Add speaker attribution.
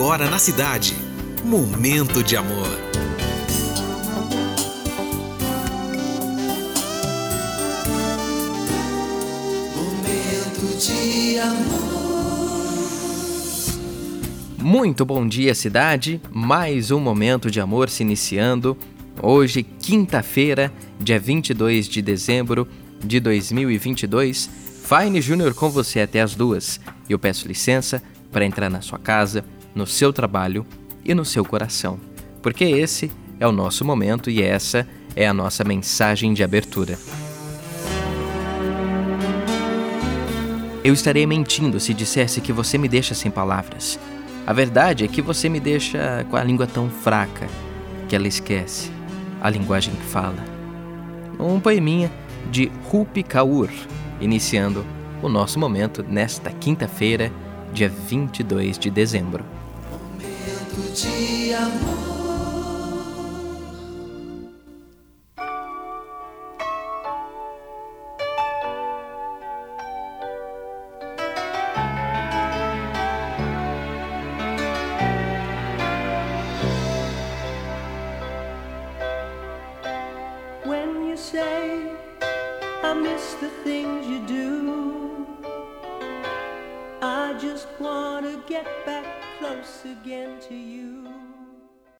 Speaker 1: agora na cidade. Momento de amor.
Speaker 2: Momento de amor.
Speaker 3: Muito bom dia, cidade. Mais um momento de amor se iniciando. Hoje, quinta-feira, dia 22 de dezembro de 2022. Fine Júnior com você até as duas. Eu peço licença para entrar na sua casa, no seu trabalho e no seu coração, porque esse é o nosso momento e essa é a nossa mensagem de abertura. Eu estarei mentindo se dissesse que você me deixa sem palavras. A verdade é que você me deixa com a língua tão fraca que ela esquece a linguagem que fala. Um poeminha de Rupi Kaur, iniciando o nosso momento nesta quinta-feira, dia 22 de dezembro.
Speaker 2: Momento de amor.
Speaker 4: When you say I miss the things you do, I just want to get back close again to you.